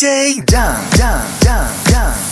DJ Dang Dang Dang Dang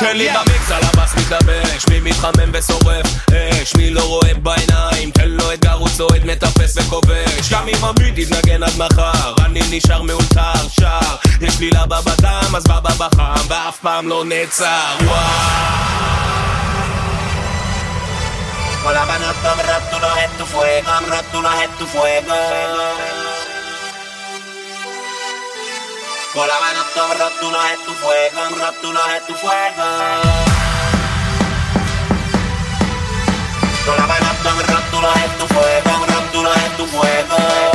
תן לי במיקס על הבאס מתלבש מי מתחמם ושורף אש מי לא רואה בעיניים תן לו אתגר הוא צועד מטפס וכובש. גם אם הביט יתנגן עד מחר אני נשאר מאולתר שר. יש לי לבה בדם אז בבא בחם ואף פעם לא נעצר. וואו. Con la mano rótulos en tu fuego, rótulos en tu fuego. Con la mano todo tú no es tu fuego, tú no es tu fuego. Con la mano todo tú no es tu fuego, tú no es tu fuego.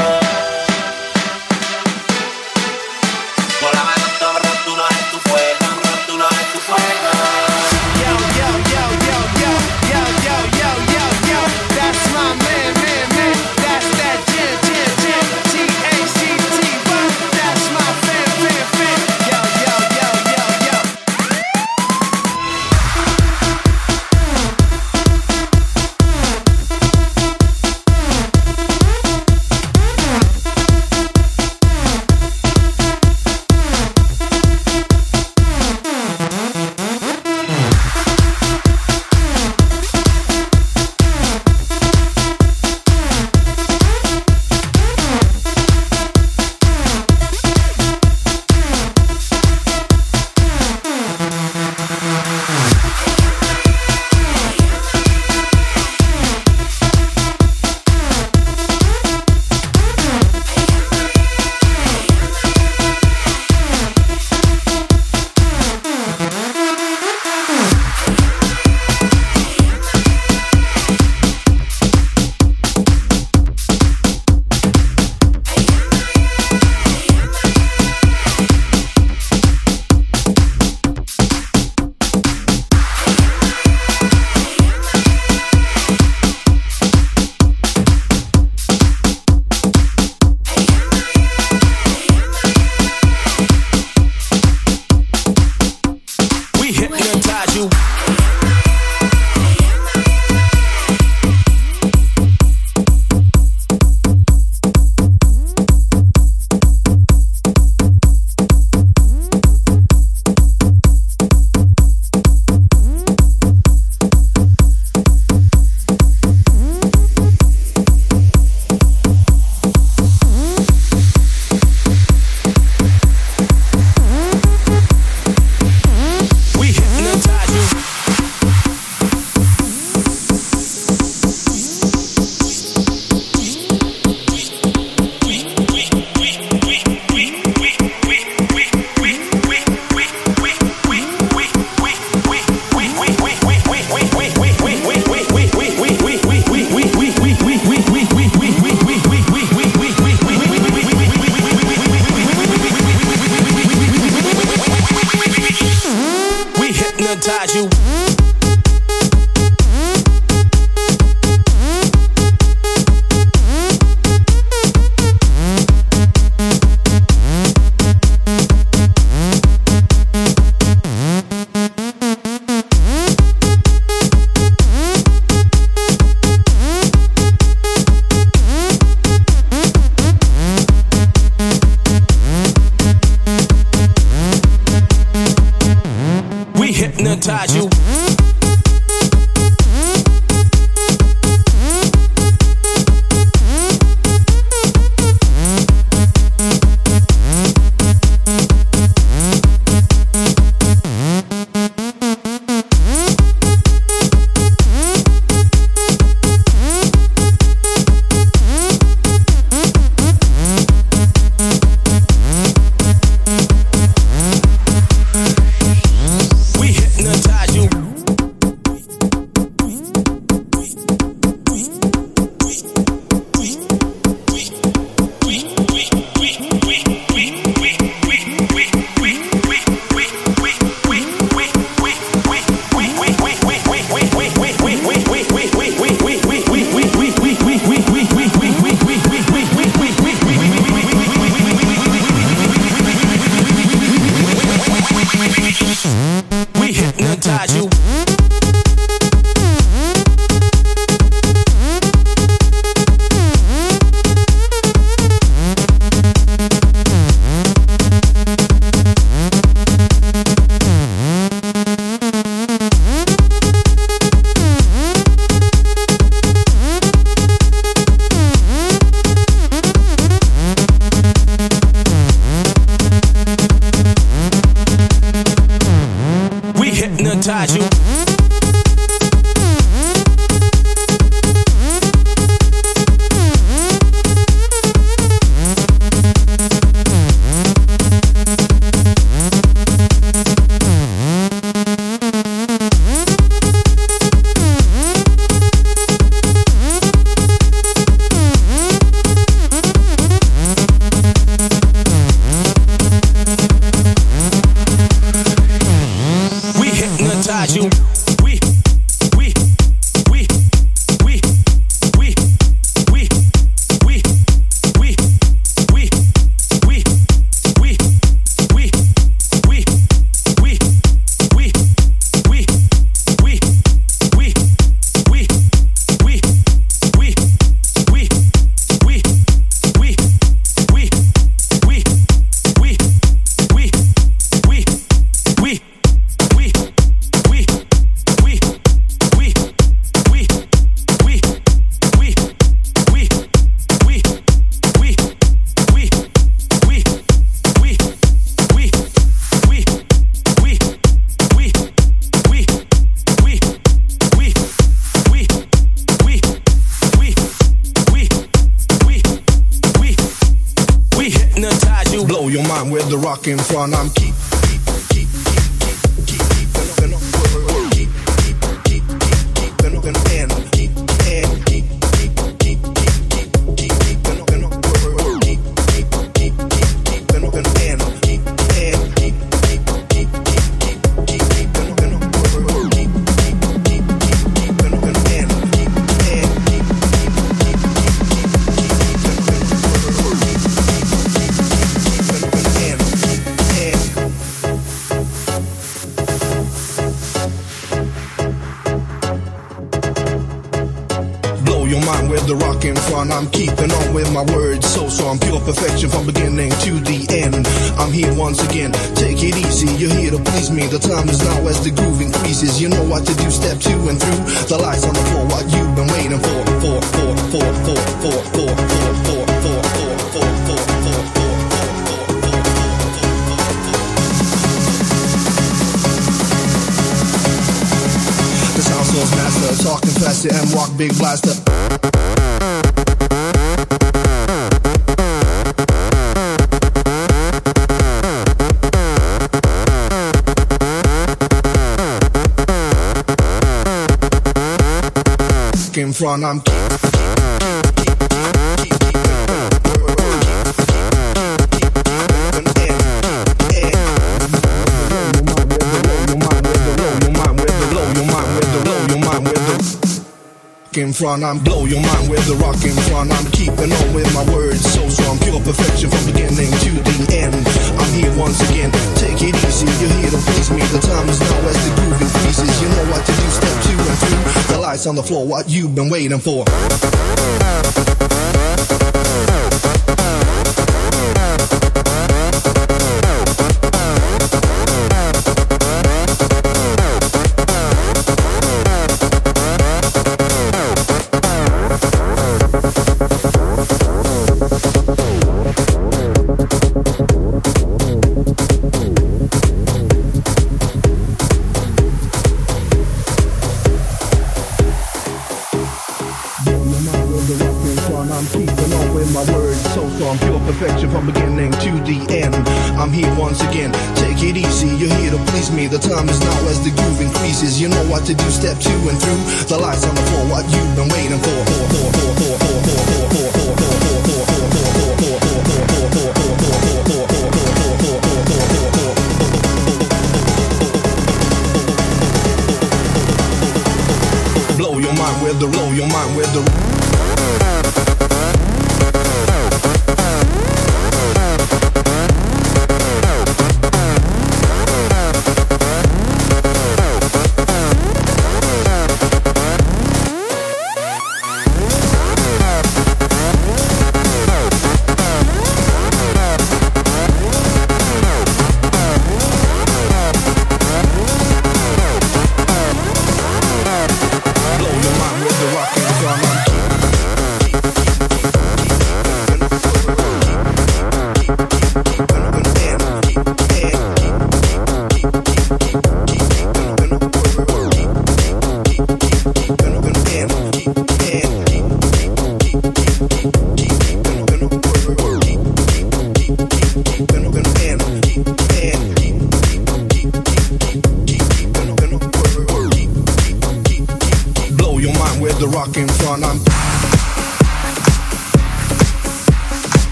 Keeping on with my words. So, so I'm pure perfection from beginning to the end. I'm here once again. Take it easy. You're here to please me. The time is now as the groove increases. You know what to do. Step two and through. The lights on the floor. What you've been waiting for. For, for, for, for, for, for, for, for, for, for, for, for, for, for. Master, talking faster and walk big blaster. In front, I'm front, I'm blow your mind with the rock in front. I'm keeping on with my words, so strong, pure perfection from beginning to the end. I'm here once again, it easy. You're here to please me. The time is now as the groove increases. You know what to do, step two and through. The lights on the floor, what you've been waiting for.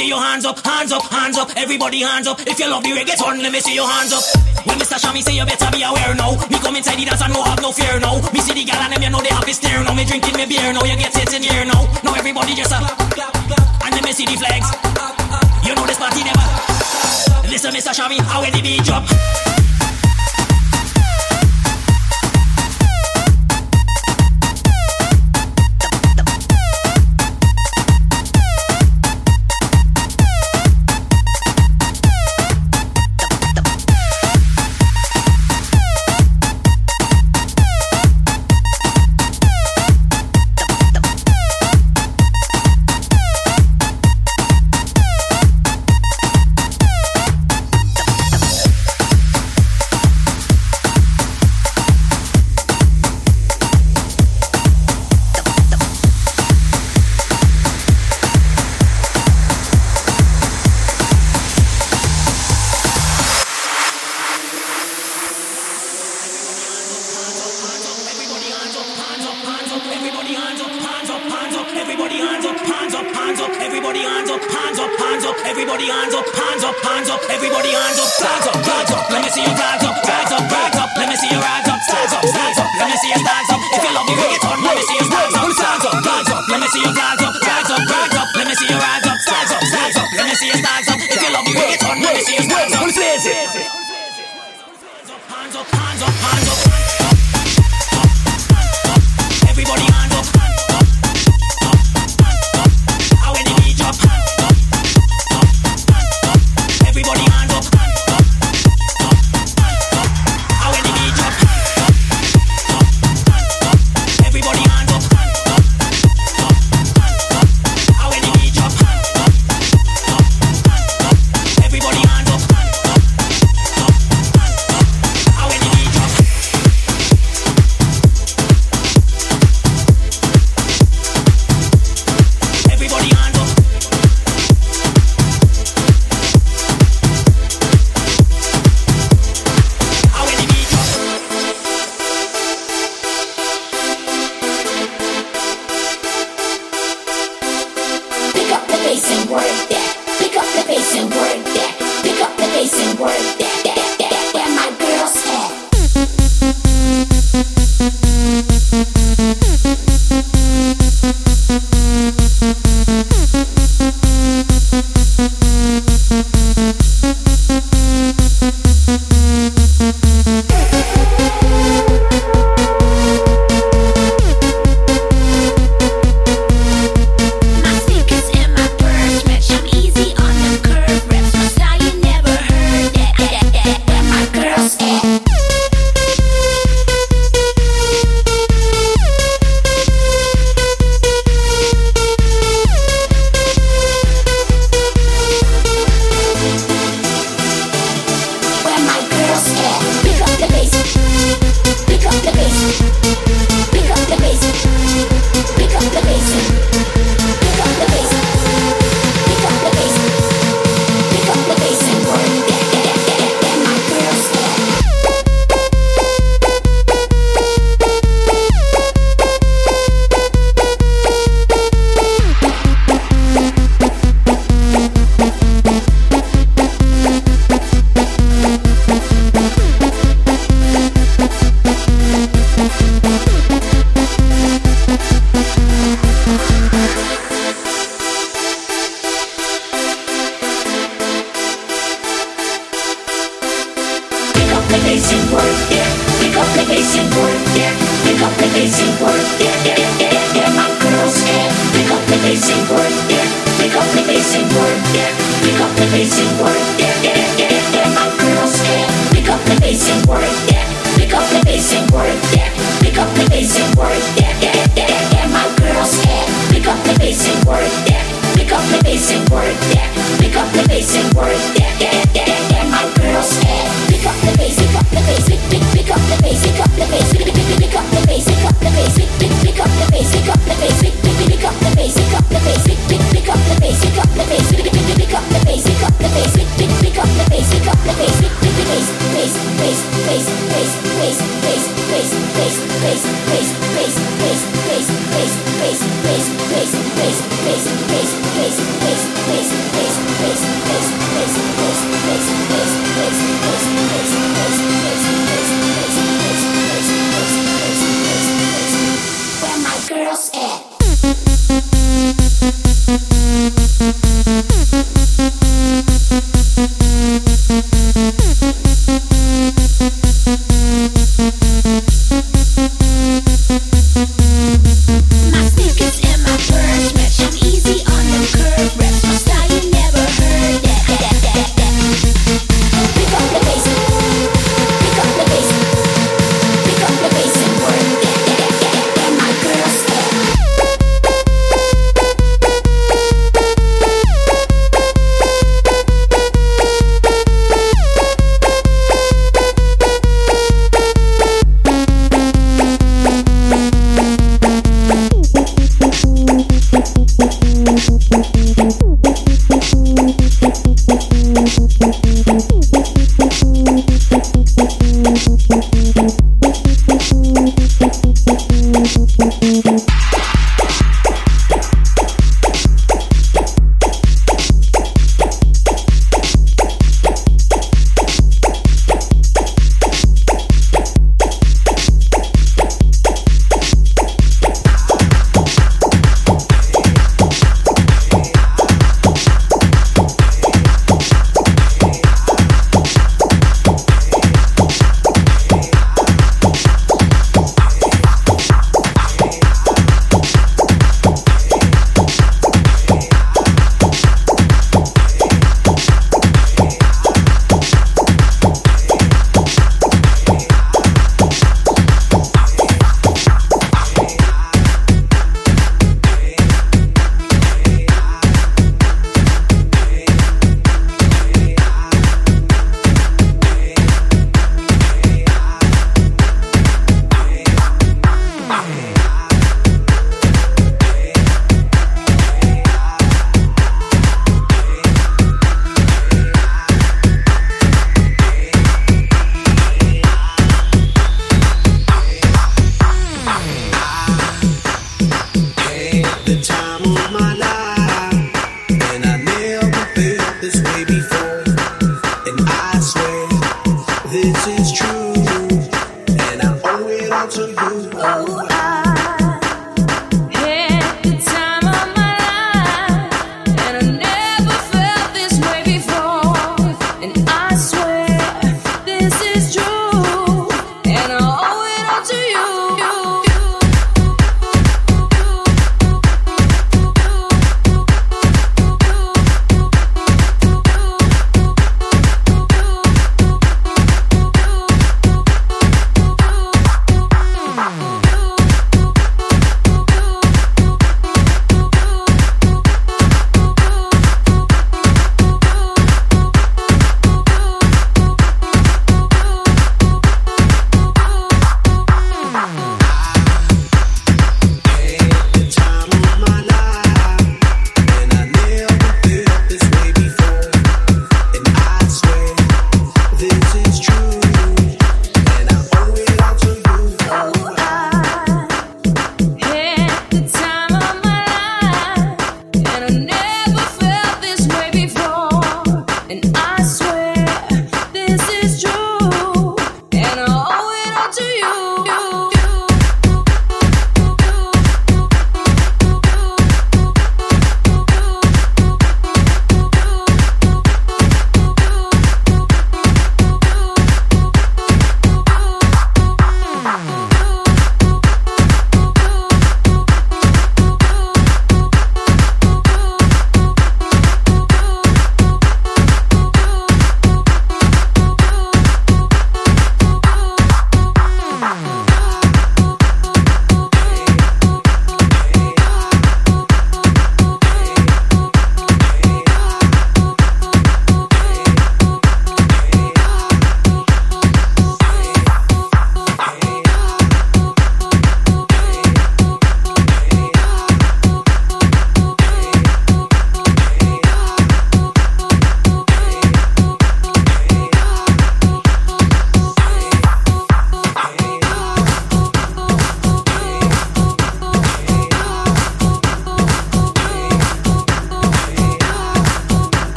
see your hands up, hands up, hands up. Everybody hands up. If you love the reggaeton, let me see your hands up. When Mr. Shammy say you better be aware now. Me come inside the dance and no have no fear now. Me see the gal and them you know they have this stare now. Me drinking me beer now. You get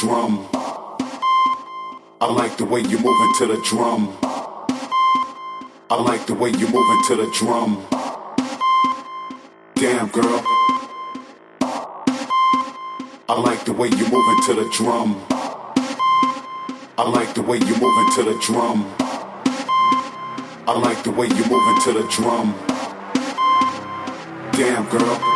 drum. I like the way you're moving to the drum. I like the way you're moving to the drum. Damn, girl. I like the way you're moving to the drum. I like the way you're moving to the drum. I like the way you're moving to the drum. Damn, girl.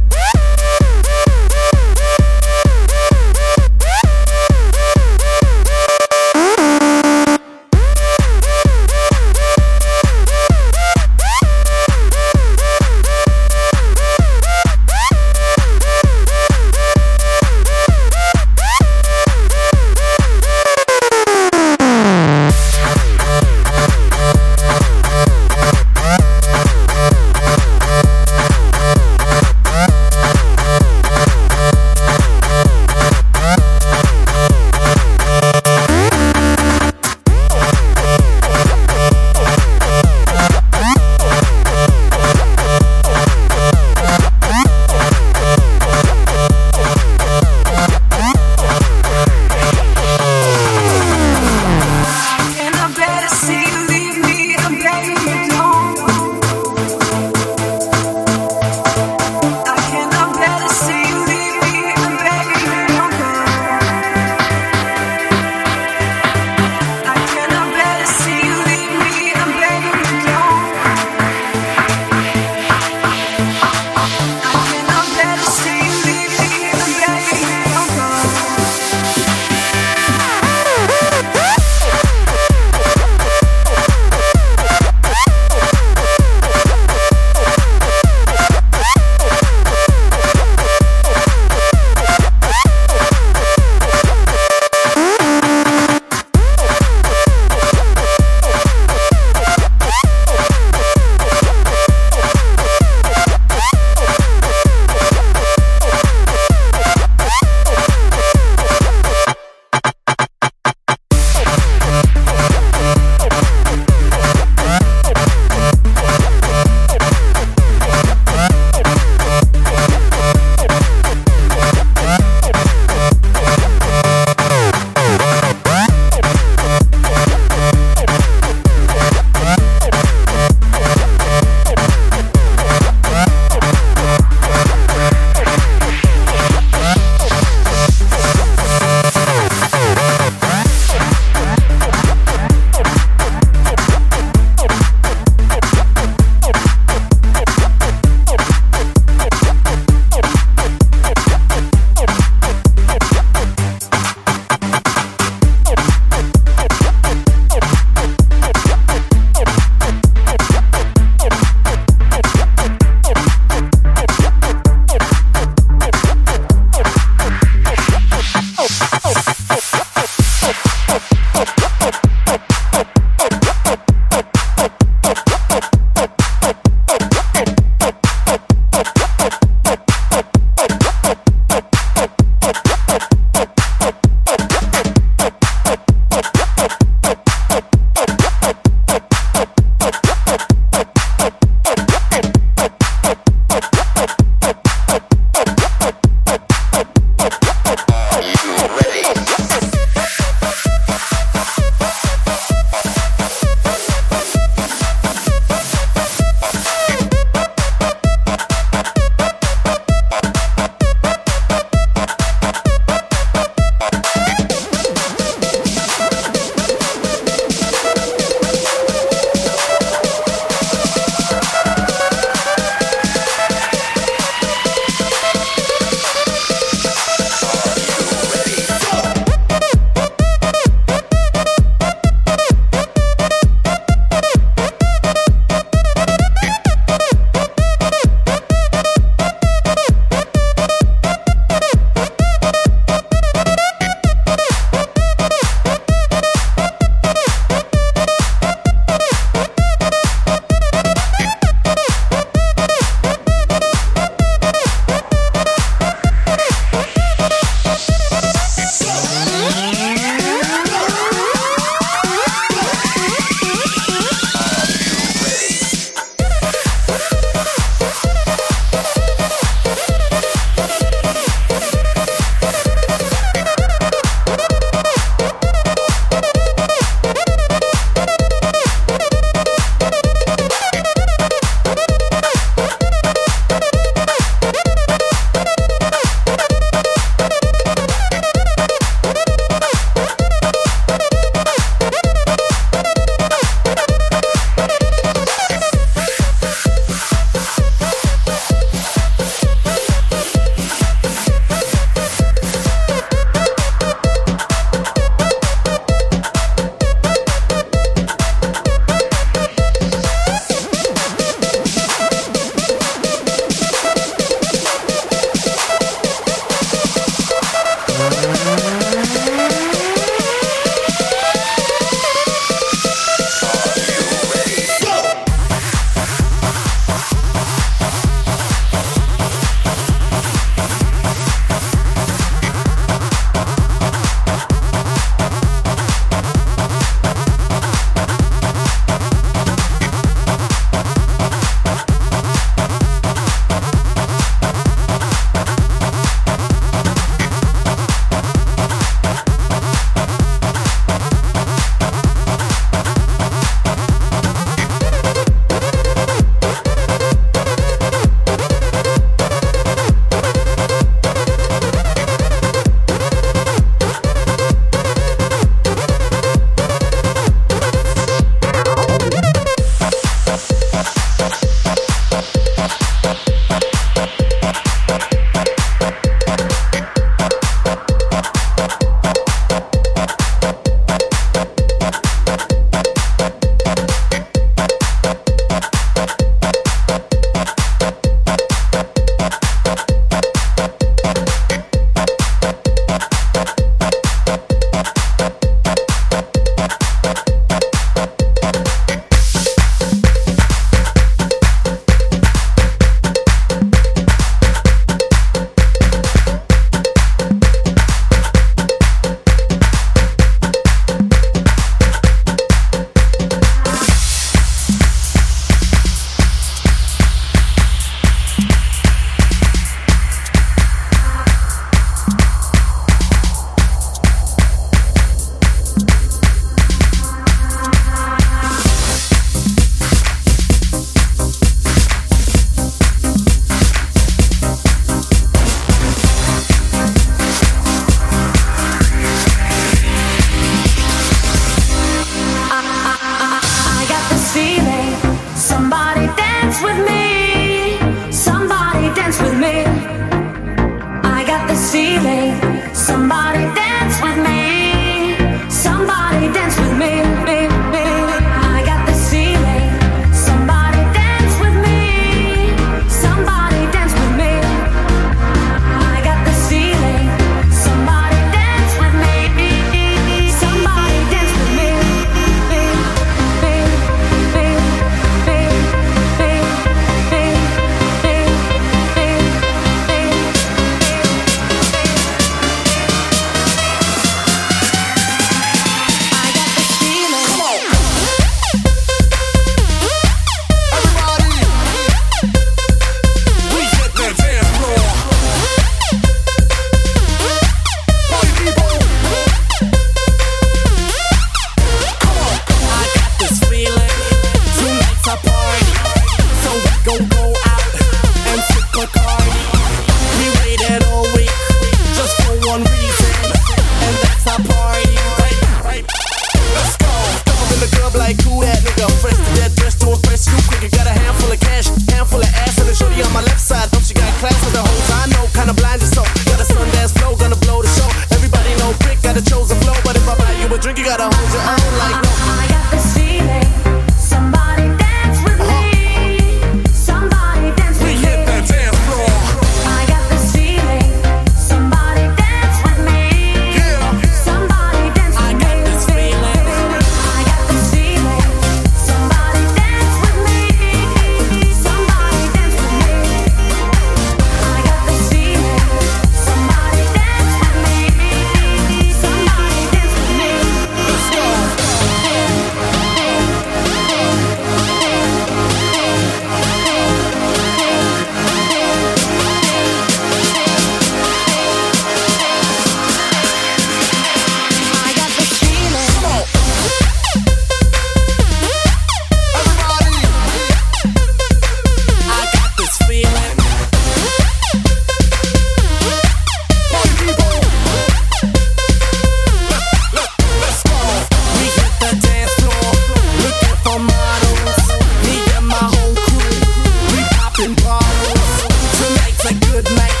good night,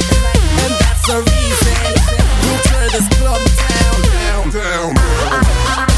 and that's the reason. We'll tear this club down, down, down. down.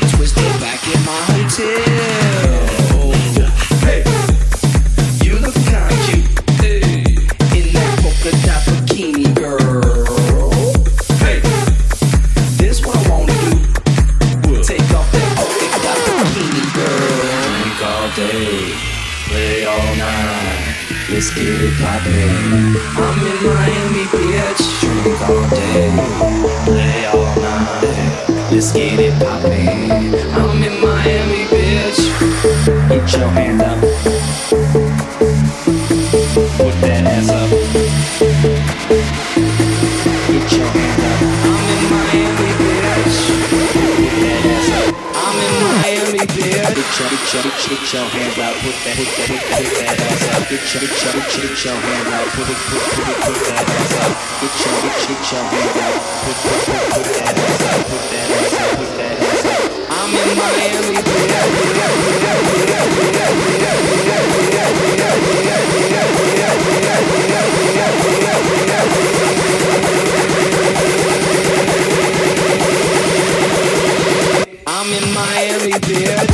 get twisted back in my hotel. Your, up. Put that, put that, put that, ass up. Get your, get your, get your, up. Put it, put, put it, put that ass up. Get your, get your, get your up. Put, put, put, put that ass up. Put that ass up. Put that ass up. I'm in Miami, I'm in Miami, bitch.